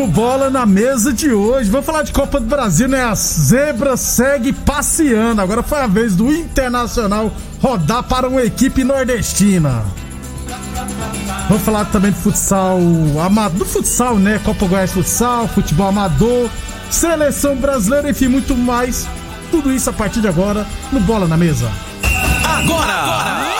No Bola na Mesa de hoje, vamos falar de Copa do Brasil, né? A zebra segue passeando. Agora foi a vez do Internacional rodar para uma equipe nordestina. Vamos falar também do futsal amador, do futsal, né? Copa Goiás Futsal, futebol amador, seleção brasileira, enfim, muito mais. Tudo isso a partir de agora no Bola na Mesa. Agora! Bola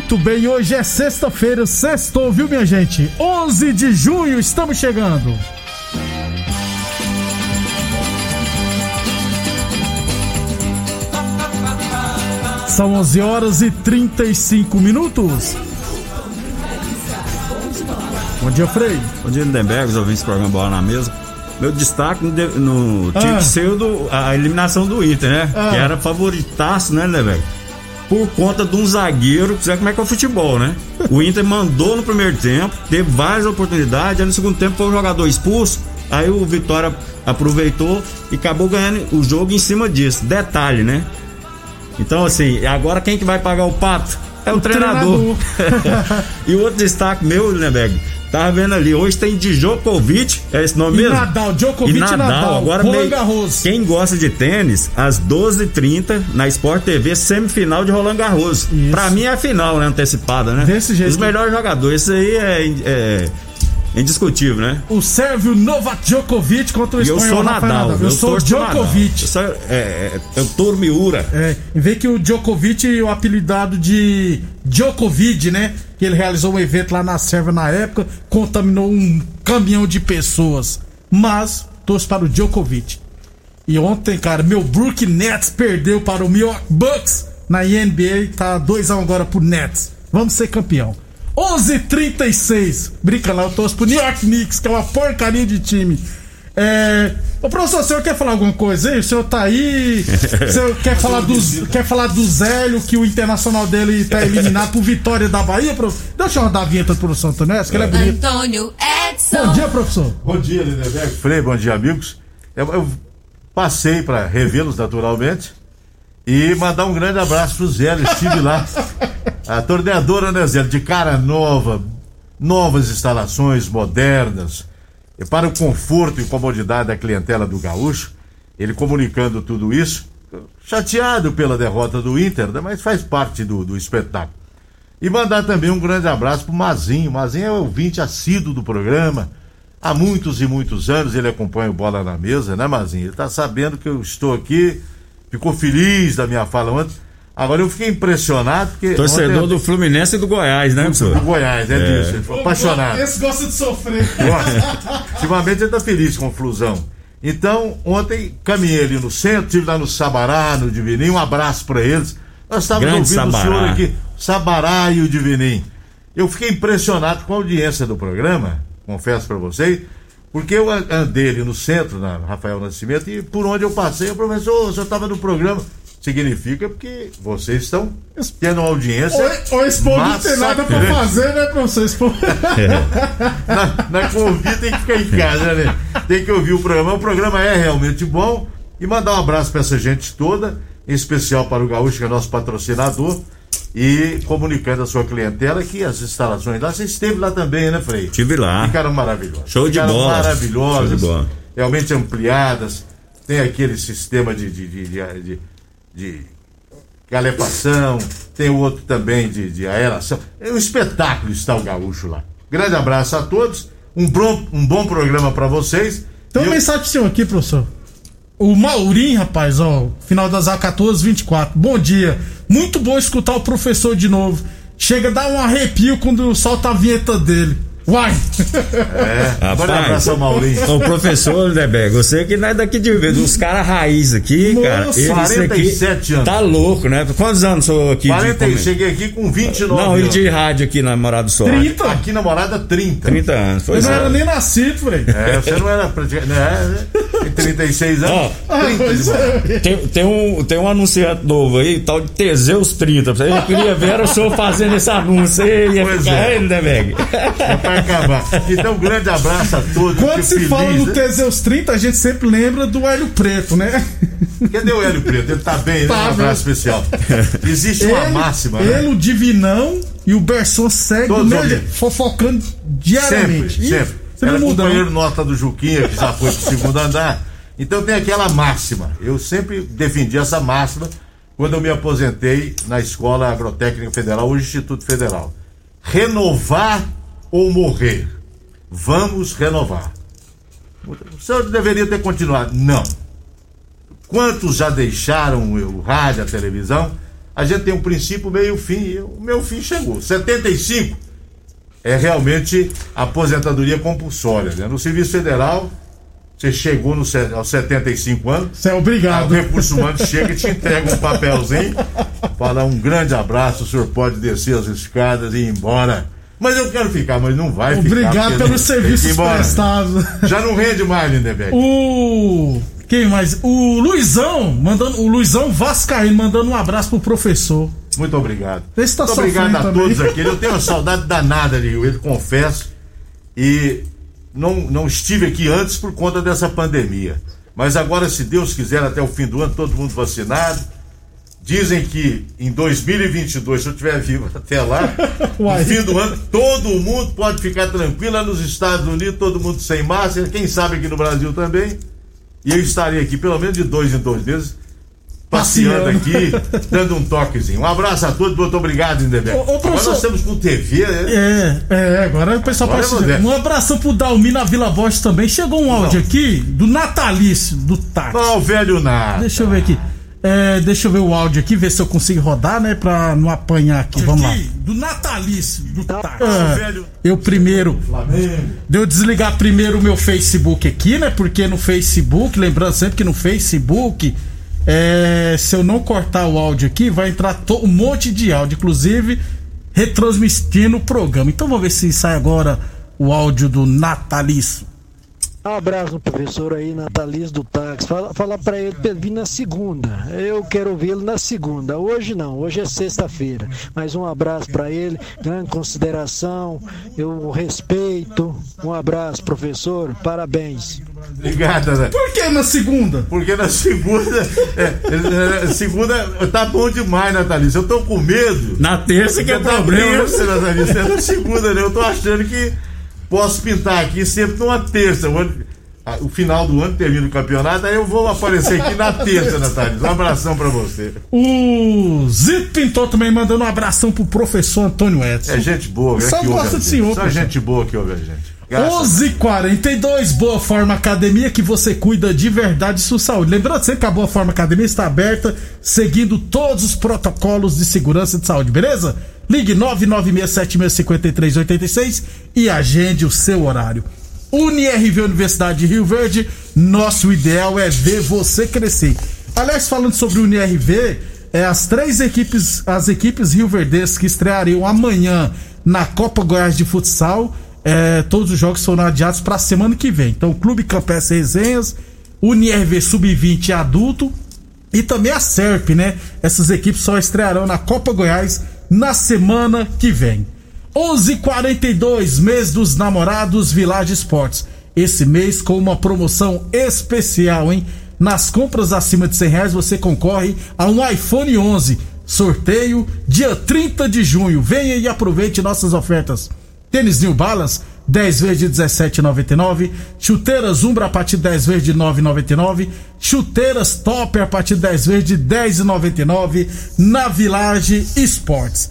Muito bem, hoje é sexta-feira, sextou, viu, minha gente? 11 de junho, estamos chegando. São 11 horas e 35 minutos. Bom dia, Frei. Bom dia, Lindenberg, os ouvintes do programa Bola na Mesa. Meu destaque no, no tinha Ah. que ser do, a eliminação do Inter, né? Ah. Que era favoritaço, né, Lindenberg? Por conta de um zagueiro, você sabe como é que é o futebol, né? O Inter mandou no primeiro tempo, teve várias oportunidades, aí no segundo tempo foi o jogador expulso, aí o Vitória aproveitou e acabou ganhando o jogo em cima disso. Detalhe, né? Então, assim, agora quem que vai pagar o pato? É o, treinador. e o outro destaque meu, Lindenberg, tava vendo ali, hoje tem Djokovic, é esse nome E mesmo? Nadal, Djokovic e Nadal. Nadal, Agora Roland meio- Garros. Quem gosta de tênis, às 12h30 na Sport TV, semifinal de Roland Garros. Isso. Pra mim é a final, né? Antecipada, né? Desse jeito. Os melhores jogadores, isso aí é, é indiscutível, né? O Sérvio Novak Djokovic contra o E eu espanhol sou Nadal. Eu sou o torço pro Nadal. Djokovic. Eu sou, é, é, eu Toro Miura. É, vê que o Djokovic, o apelidado de Djokovic, né? Que ele realizou um evento lá na Sérvia na época, contaminou um caminhão de pessoas. Mas, torço para o Djokovic. E ontem, cara, meu Brook Nets perdeu para o Milwaukee Bucks na NBA, tá 2x1 agora pro Nets. Vamos ser campeão. 11:36. Brinca lá, eu torço pro New York Knicks, que é uma porcaria de time. É... Ô professor, o senhor quer falar alguma coisa aí? O senhor tá aí? O senhor quer falar do, quer falar do Zélio, que o internacional dele tá eliminado por vitória da Bahia? Prof... Deixa eu rodar a vinheta pro professor Antonés, que ele é bonito. Antônio Edson. Bom dia, professor. Bom dia, Lindenberg. Frei, bom dia, amigos. Eu, eu passei para revê-los naturalmente e mandar um grande abraço pro Zé. Eu Estive lá. A torneadora, né, Zé? De cara nova, novas instalações modernas, para o conforto e comodidade da clientela do Gaúcho. Ele comunicando tudo isso, chateado pela derrota do Inter, né, mas faz parte do, do espetáculo. E mandar também um grande abraço pro Mazinho. Mazinho é ouvinte assíduo do programa. Há muitos e muitos anos ele acompanha o Bola na Mesa, né, Mazinho? Ele tá sabendo que eu estou aqui, ficou feliz da minha fala ontem. Agora eu fiquei impressionado porque. Torcedor ontem- do Fluminense e do Goiás, né, do professor? Goiás, é, disso. Ele foi apaixonado. Esse gosta de sofrer. Gosta. Ultimamente ele tá feliz com o Flusão. Então, ontem caminhei ali no centro, estive lá no Sabará, no Divininho, um abraço para eles. Nós estávamos Grande ouvindo o Sabará. senhor aqui. Sabará e o Divinim. Eu fiquei impressionado com a audiência do programa, confesso para vocês, porque eu andei ali no centro, na Rafael Nascimento, e por onde eu passei, o professor, o senhor estava no programa. Significa porque vocês estão tendo uma audiência. O, o Expo não tem nada pra fazer, né, professor? Expo... na, na Covid tem que ficar em casa, né? Tem que ouvir o programa. O programa é realmente bom. E mandar um abraço para essa gente toda, em especial para o Gaúcho, que é nosso patrocinador e comunicando a sua clientela que as instalações lá, você esteve lá também, né, Frei? Estive lá. Ficaram maravilhosas. Show de Ficaram bola. maravilhosas. Show de bola. Realmente ampliadas. Tem aquele sistema de, de, de, de, de, calefação, tem o outro também de, de aeração. É um espetáculo está o gaúcho lá. Grande abraço a todos. Um bom, um bom programa para vocês. Tem uma Eu- mensagem aqui, professor. O Maurinho, rapaz, ó, final das A14, 24. Bom dia. Muito bom escutar o professor de novo. Chega a dar um arrepio quando solta a vinheta dele. Uai! É, Rapaz, Bora abraço ao Maurinho. Ô, professor Lindeberg, você que não é daqui de ver, dos caras raiz aqui, Nossa, cara. Esse 47 aqui anos. Tá louco, né? Quantos anos sou aqui? de 40, comer? cheguei aqui com 29 Não, e anos. de rádio aqui na Morada do Sol. 30? Aqui na morada 30. 30 anos. Eu Pois não é. era nem nascido, Frei. É, você não era praticamente. Né? Tem 36 anos. Ó, 30 de pois morada. é. Tem, tem, um, tem um anunciante novo aí, tal de Teseus 30. Eu queria ver o senhor fazendo esse anúncio aí. Ia Pois ficar, é. é. Lindeberg. É pra acabar. Então, um grande abraço a todos. Quando se feliz, fala no né? Teseus 30, a gente sempre lembra do Hélio Preto, né? Cadê o Hélio Preto? Ele tá bem, né? Tá, um abraço especial. Existe uma máxima, ele, né? o Divinão e o Berson segue mesmo fofocando Sempre, diariamente. Sempre. Você não Era muda, companheiro nota do Juquinha, que já foi pro segundo andar. Então tem aquela máxima. Eu sempre defendi essa máxima quando eu me aposentei na Escola Agrotécnica Federal, hoje Instituto Federal. Renovar ou morrer? Vamos renovar. O senhor deveria ter continuado. Não. Quantos já deixaram o rádio, a televisão? A gente tem um princípio, meio fim. e O meu fim chegou. 75 é realmente aposentadoria compulsória. Né? No Serviço Federal, você chegou no, aos 75 anos, Você é o obrigado. recurso humano chega e te entrega um papelzinho, fala um grande abraço, o senhor pode descer as escadas e ir embora. Mas eu quero ficar, mas não vai ficar. Obrigado pelos serviços prestados. Já não rende mais, Lindeberg. O. Quem mais? O Luizão, mandando. O Luizão Vascaíno mandando um abraço pro professor. Muito obrigado. Esse tá Muito obrigado a também. todos aqui. Eu tenho uma saudade danada de Rio Verde, confesso. E não, não estive aqui antes por conta dessa pandemia. Mas agora, se Deus quiser, até o fim do ano, todo mundo vacinado. Dizem que em 2022, se eu estiver vivo até lá, no fim do ano, todo mundo pode ficar tranquilo. Lá nos Estados Unidos, todo mundo sem máscara. Quem sabe aqui no Brasil também. E eu estarei aqui pelo menos de dois em dois meses, passeando Passeando. aqui, dando um toquezinho. Um abraço a todos, muito obrigado, ô, Agora nós estamos com TV, né? É, é, agora o pessoal Agora pode. é. Um abração pro Dalmi na Vila Voz também. Chegou um áudio aqui do Natalício, do táxi. Ó, o velho nada. Deixa eu ver aqui. É, deixa eu ver o áudio aqui, ver se eu consigo rodar, né? Pra não apanhar aqui. Vamos lá. Do Natalício, do táxi. Ó, o velho Eu primeiro. Flamengo. De eu desligar primeiro o meu Facebook aqui, né? Porque no Facebook, lembrando sempre que no Facebook, é, se eu não cortar o áudio aqui, vai entrar to- um monte de áudio, inclusive retransmitindo o programa. Então vamos ver se sai agora o áudio do Natalício. Um abraço no professor aí, Nataliz do táxi. Fala, fala pra ele pra ele vir na segunda. Eu quero ouvi-lo na segunda. Hoje não, hoje é sexta-feira. Mas um abraço pra ele, grande consideração, eu o respeito. Um abraço, professor. Parabéns. Obrigado, né? Por que na segunda? Porque na segunda. É, é, segunda tá bom demais, Natalícia. Eu tô com medo. Na terça que é Tá problema. terça, Natalícia. É na segunda, né? Eu tô achando que posso pintar aqui sempre numa terça. O, final do ano termina o campeonato, aí eu vou aparecer aqui na terça, Natalícia. Um abração pra você. O Zito Pintor também mandando um abração pro professor Antônio Edson. É gente boa, né? Só gosta de senhor, Só professor. gente boa que ouve a gente. Graças a Deus. 11:42 Boa Forma Academia que você cuida de verdade de sua saúde. Lembrando sempre que a Boa Forma Academia está aberta, seguindo todos os protocolos de segurança de saúde, beleza? Ligue 996765386 e agende o seu horário. UniRV Universidade de Rio Verde, nosso ideal é ver você crescer. Aliás, falando sobre o UniRV, é, as três equipes, as equipes Rio Verdes que estreariam amanhã na Copa Goiás de Futsal, é, todos os jogos foram adiados para a semana que vem. Então, Clube Campestre Resenhas, UniRV Sub-20 adulto e também a SERP, né? Essas equipes só estrearão na Copa Goiás na semana que vem. 11:42 mês dos namorados Village Esportes. Esse mês com uma promoção especial, hein? Nas compras acima de 100 reais você concorre a um iPhone 11. Sorteio dia 30 de junho. Venha e aproveite nossas ofertas. Tênis New Balance 10 vezes de 17,99. Chuteiras Umbra a partir de 10 vezes de 9,99. Chuteiras Topper a partir de 10 vezes de 10,99 na Village Esportes.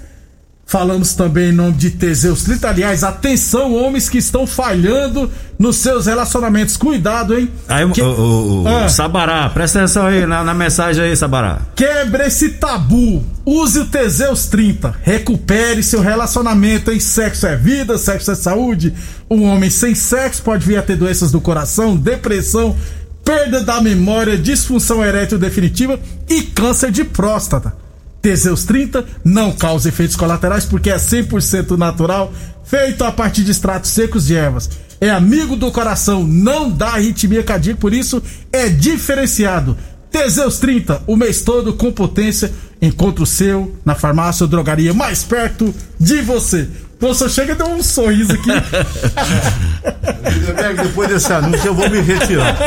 Falamos também em nome de Teseus 30. Aliás, atenção, homens que estão falhando nos seus relacionamentos. Cuidado, hein? Aí, Que- o, o- o- Ah. Sabará, presta atenção aí na, na mensagem aí, Sabará. Quebre esse tabu. Use o Teseus 30. Recupere seu relacionamento em sexo é vida, sexo é saúde. Um homem sem sexo pode vir a ter doenças do coração, depressão, perda da memória, disfunção erétil definitiva e câncer de próstata. Teseus 30 não causa efeitos colaterais porque é 100% natural, feito a partir de extratos secos de ervas. É amigo do coração, não dá arritmia cardíaca, por isso é diferenciado. Teseus 30, o mês todo com potência. Encontre o seu na farmácia ou drogaria mais perto de você. Nossa, chega e deu um sorriso aqui. Depois desse anúncio eu vou me retirar.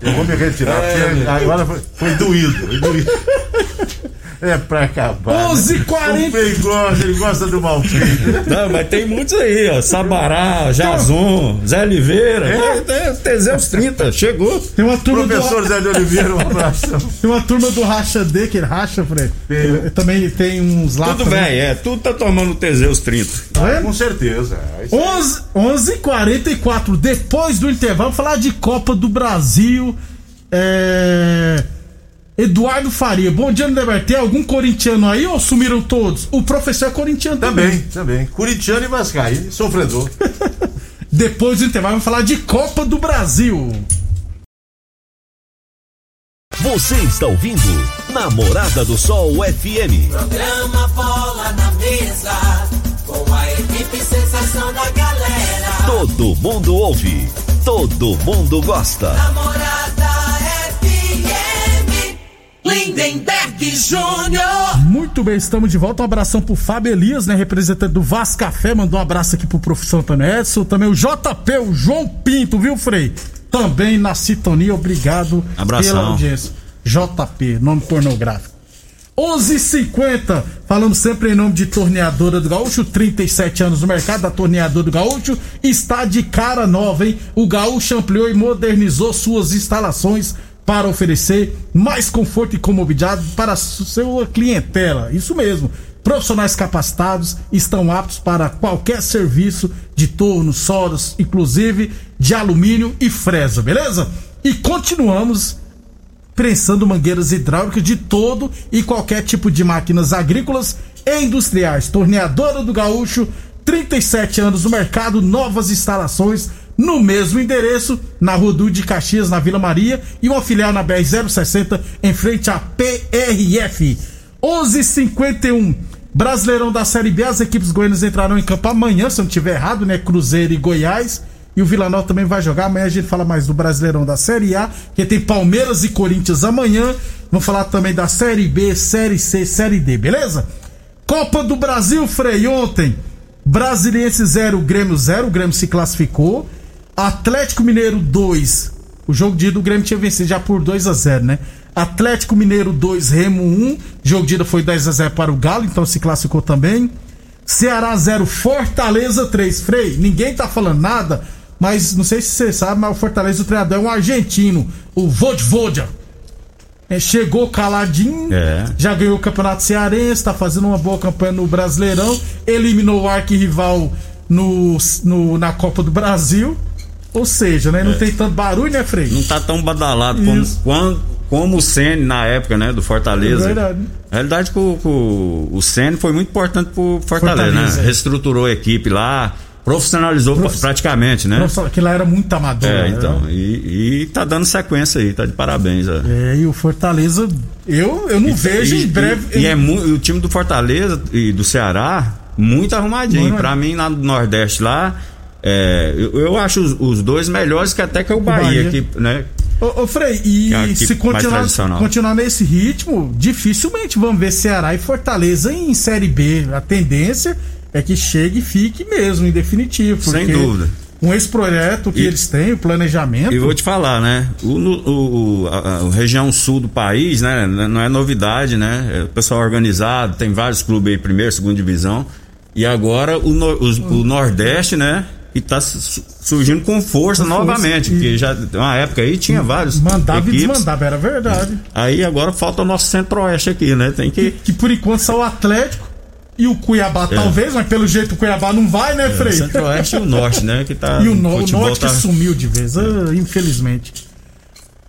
Eu vou me retirar, porque agora foi, foi doído, foi doído. É pra acabar. 11h40. né? O Frei gosta, ele gosta do mal. Não, mas tem muitos aí, ó. Sabará, Jazon, Zé Oliveira. É? É, é, Teseus 30, chegou. Tem uma turma Professor do, Zé de Oliveira, um abraço. tem uma turma do Racha D, que ele racha, Fred. Tem. Ele Também tem uns lá. Tudo bem, é. Tudo tá tomando Teseus 30. Tá vendo? Com certeza. é isso aí. 11 11:44 depois do intervalo, falar de Copa do Brasil. É... Eduardo Faria, bom dia, Neber. Tem algum corintiano aí ou sumiram todos? O professor é corintiano também. Também, também. Curitiano e Vascaíno, sofredor. Depois do intervalo, vamos falar de Copa do Brasil. Você está ouvindo Namorada do Sol FM. Programa Bola na Mesa, com a equipe sensação da galera. Todo mundo ouve, todo mundo gosta. Namorada Lindenberg Júnior. Muito bem, estamos de volta. Um abração pro Fábio Elias, né? Representante do Vascafé. Mandou um abraço aqui pro professor Antônio Edson. Também o JP, o João Pinto, viu, Frei? Também na sintonia. Obrigado Abração. pela audiência. JP, nome pornográfico. 11:50 falamos sempre em nome de Torneadora do Gaúcho, 37 anos no mercado da Torneadora do Gaúcho, está de cara nova, hein? O Gaúcho ampliou e modernizou suas instalações para oferecer mais conforto e comodidade para a sua clientela. Isso mesmo. Profissionais capacitados estão aptos para qualquer serviço de torno, soldas, inclusive de alumínio e fresa, beleza? E continuamos prensando mangueiras hidráulicas de todo e qualquer tipo de máquinas agrícolas e industriais. Torneadora do Gaúcho, 37 anos no mercado, novas instalações no mesmo endereço, na Rua Duque de Caxias, na Vila Maria, e uma filial na BR 060 em frente à PRF. 11:51 Brasileirão da Série B, as equipes goianas entrarão em campo amanhã, se eu não estiver errado, né? Cruzeiro e Goiás. E o Vila Nova também vai jogar. Amanhã a gente fala mais do Brasileirão da Série A, que tem Palmeiras e Corinthians amanhã. Vamos falar também da Série B, Série C, Série D, beleza? Copa do Brasil, Frei, ontem. Brasiliense 0, Grêmio 0. O Grêmio se classificou. Atlético Mineiro 2. O jogo de ida o Grêmio tinha vencido já por 2 a 0 né? Atlético Mineiro 2, Remo 1. Jogo de ida foi 10 a 0 para o Galo, então se classificou também. Ceará 0, Fortaleza 3. Frei, ninguém tá falando nada, mas não sei se você sabe, mas o Fortaleza, o treinador é um argentino, o Vodvoda. É, chegou caladinho, É. já ganhou o Campeonato Cearense, tá fazendo uma boa campanha no Brasileirão, eliminou o arquirrival no, no, na Copa do Brasil. Ou seja, né? Não tem tanto barulho, né, Frei? Não tá tão badalado como, Isso. como o Sene na época, né? Do Fortaleza. É verdade. A realidade o, o, o Sene foi muito importante pro Fortaleza, Fortaleza, né? é. Reestruturou a equipe lá, profissionalizou Prof- praticamente, né? Que lá era muito amador. É, né? então. E, e tá dando sequência aí, tá de parabéns. ó. É, e o Fortaleza, eu, eu não vejo e, em breve. E, e é e o time do Fortaleza e do Ceará, muito arrumadinho. Muito. Pra mim, lá no Nordeste lá, é, eu, eu acho os, os dois melhores que até que é o Bahia, Bahia. que, né? Ô, ô Frei, e é se continuar, continuar nesse ritmo, dificilmente vamos ver Ceará e Fortaleza em Série B. A tendência é que chegue e fique mesmo, em definitivo. Sem dúvida. Com esse projeto que E- eles têm, o planejamento. E vou te falar, né? O, o, o- a, a região sul do país, né? Não é novidade, né? É o pessoal organizado, tem vários clubes aí, primeira, segunda divisão. E agora o, no- os- o Nordeste, né? Que tá su- surgindo com força Com força, novamente. e- Porque já uma época aí tinha vários. Mandava e equipes. desmandava, era verdade. Aí agora falta o nosso centro-oeste aqui, né? Tem que. Que por enquanto só o Atlético e o Cuiabá, talvez, mas pelo jeito o Cuiabá não vai, né, É, Frei? centro-oeste e o norte, né? Que tá. E o, no, o norte tá- que sumiu de vez, ah, infelizmente.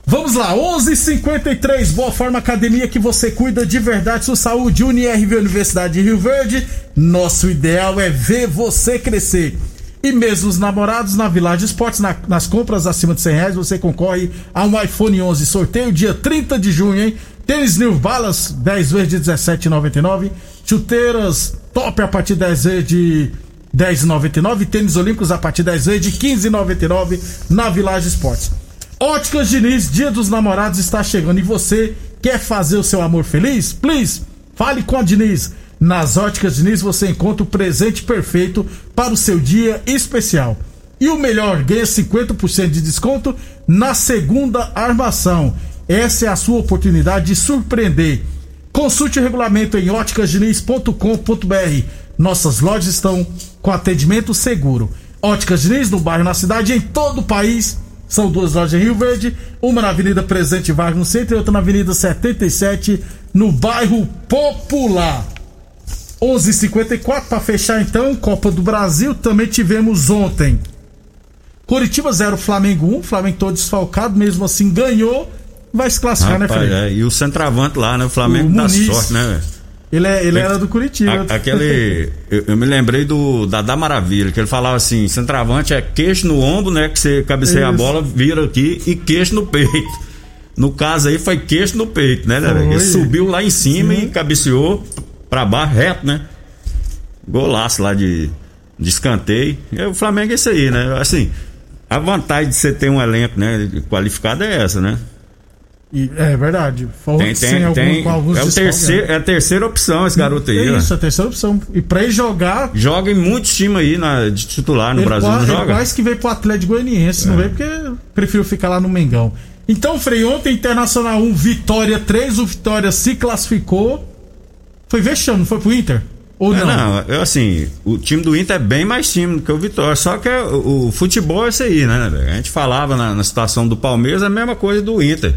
Vamos lá, 11:53 Boa Forma Academia que você cuida de verdade sua saúde. UniRV Universidade de Rio Verde. Nosso ideal é ver você crescer. E mesmo os namorados na Village Esportes, na- nas compras acima de 100 reais, você concorre a um iPhone 11. Sorteio dia 30 de junho, hein? Tênis New Balance, 10 vezes de 17,99. Chuteiras top a partir de 10 vezes de 10,99. Tênis Olímpicos a partir de 10 vezes de 15,99 na Village Esportes. Óticas Diniz, Dia dos Namorados está chegando e você quer fazer o seu amor feliz? Please, fale com a Diniz. Nas Óticas Diniz você encontra o presente perfeito para o seu dia especial. E o melhor, ganha 50% de desconto na segunda armação. Essa é a sua oportunidade de surpreender. Consulte o regulamento em óticasdiniz.com.br. Nossas lojas estão com atendimento seguro. Óticas Diniz no bairro, na cidade, em todo o país. São duas lojas em Rio Verde, uma na Avenida Presidente Vargas no centro e outra na Avenida 77 no bairro Popular. 11:54 para fechar então, Copa do Brasil também tivemos ontem. Curitiba 0, Flamengo 1, Flamengo todo desfalcado, mesmo assim ganhou, vai se classificar, né, Rapaz, Fred? é, e o centroavante lá, né? O Flamengo O dá Muniz. sorte, né? velho? Ele, é, ele era do Curitiba. A- aquele. Eu, eu me lembrei do Dadá Maravilha, que ele falava assim: centroavante é queixo no ombro, né? Que você cabeceia a Isso. bola, vira aqui e queixo no peito. No caso aí foi queixo no peito, né, né? Ele subiu lá em cima Sim. e cabeceou pra baixo, reto, né? Golaço lá de, de escanteio. E o Flamengo é isso aí, né? Assim, a vantagem de você ter um elenco, né? Qualificado é essa, né? E- é verdade. Foi Tem, tem, algum- tem. É, o terceiro, né? é a terceira opção esse garoto aí, É ó. isso, a terceira opção. E pra ele jogar, Joga em muitos times aí na, de titular no Brasil, quase, não joga? quase que veio pro Atlético Goianiense, É. não veio porque prefiro ficar lá no Mengão. Então, Frei, ontem Internacional 1, Vitória 3, o Vitória se classificou. Foi vexame, não foi pro Inter? Ou É, não? não, eu, assim, o time do Inter é bem mais time do que o Vitória. Só que o, o futebol é isso aí, né, velho? A gente falava na, na situação do Palmeiras a mesma coisa do Inter.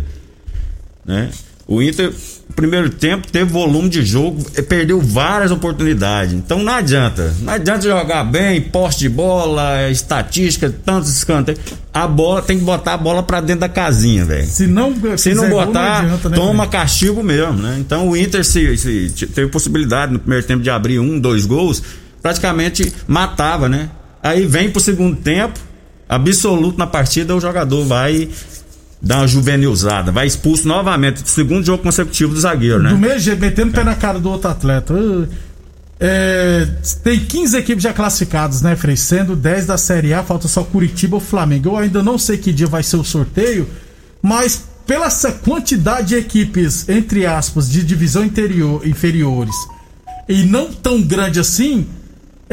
Né? O Inter, primeiro tempo, teve volume de jogo, eh, perdeu várias oportunidades. Então não adianta. Não adianta jogar bem, poste de bola, estatística, tantos escanteios. A bola tem que botar a bola pra dentro da casinha, velho. Se não, Se não botar, adianta, né, toma Frei? castigo mesmo, né? Então o Inter se, se teve possibilidade no primeiro tempo de abrir um, dois gols, praticamente matava, né? Aí vem pro segundo tempo, absoluto na partida, o jogador vai dar uma juvenilzada, vai expulso novamente, segundo jogo consecutivo do zagueiro, né? Do mesmo jeito, metendo o pé na cara do outro atleta. Uh, é, tem 15 equipes já classificadas, né, Frei? Sendo 10 da Série A, falta só Curitiba ou Flamengo. Eu ainda não sei que dia vai ser o sorteio, mas pela essa quantidade de equipes, entre aspas, de divisão interior, inferiores, e não tão grande assim,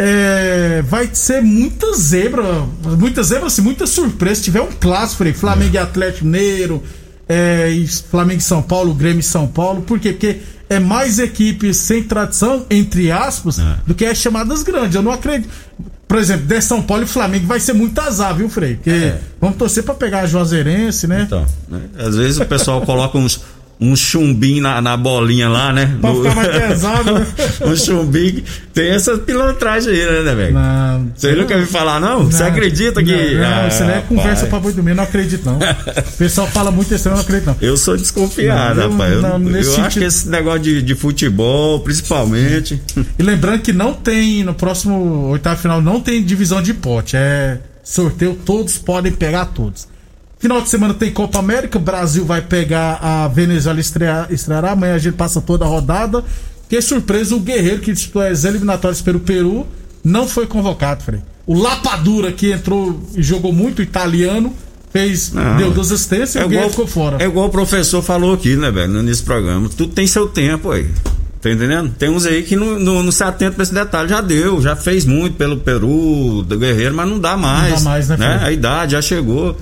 é, vai ser muita zebra, muita zebra, assim, muita surpresa. Se tiver um clássico, Frei, Flamengo e Atlético Mineiro, é, e Flamengo e São Paulo, Grêmio e São Paulo, por quê? Porque é mais equipes sem tradição, entre aspas, É. do que as chamadas grandes. Eu não acredito. Por exemplo, de São Paulo e Flamengo vai ser muito azar, viu, Frei? Porque vamos torcer pra pegar a Juazeirense, né? Então, né? às vezes o pessoal coloca uns, um chumbinho na, na bolinha lá, né? Pra No- ficar mais pesado, né? um chumbinho. Tem essa pilantragem aí, né, velho? Não, Você nunca me falar, não? Você acredita que. Não, não, Ah, isso não é conversa rapaz. pra boi dormir, eu não acredito, não. O pessoal fala muito isso, eu não acredito, não. Eu sou desconfiado, Não, eu- rapaz. Eu, não, eu nesse acho sentido- que esse negócio de, de futebol, principalmente. E lembrando que não tem, no próximo oitavo final, não tem divisão de pote. É sorteio, todos podem pegar todos. Final de semana tem Copa América, o Brasil vai pegar a Venezuela estrear, estreará. Amanhã a gente passa toda a rodada. Que surpresa, o Guerreiro, que disputou as eliminatórias pelo Peru, não foi convocado, Frei. O Lapadura, que entrou e jogou muito, italiano, fez, Não. deu duas assistências e o Guerreiro ficou fora. é igual o professor falou aqui, né, velho, nesse programa. Tudo tem seu tempo aí. Tá entendendo? Tem uns aí que não, não, não se atentam pra esse detalhe. Já deu, já fez muito pelo Peru, do Guerreiro, mas não dá mais. Não dá mais, né, Fred? A idade já chegou.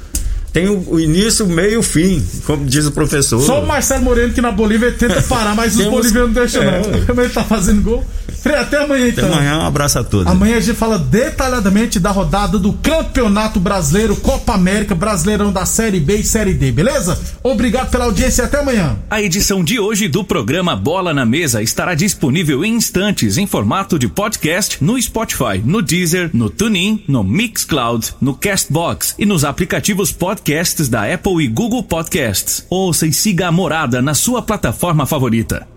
Tem o, o início, o meio e o fim, como diz o professor. Só o Marcelo Moreno que na Bolívia tenta parar, mas os Temos- bolivianos não deixam, É, não. Como ele tá fazendo gol. Até amanhã Até então. amanhã, um abraço a todos. Amanhã a gente fala detalhadamente da rodada do Campeonato Brasileiro, Copa América, Brasileirão da Série B e Série D, beleza? Obrigado pela audiência e até amanhã. A edição de hoje do programa Bola na Mesa estará disponível em instantes em formato de podcast no Spotify, no Deezer, no TuneIn, no Mixcloud, no Castbox e nos aplicativos podcasts da Apple e Google Podcasts. Ouça e siga a Morada na sua plataforma favorita.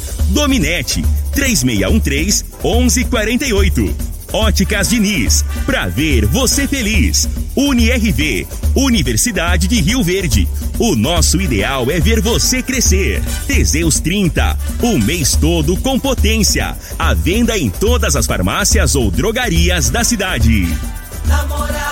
Dominete, 3613-1148. Óticas Diniz, pra ver você feliz. UniRV, Universidade de Rio Verde. O nosso ideal é ver você crescer. Teseus 30, o mês todo com potência. A venda em todas as farmácias ou drogarias da cidade. Namorada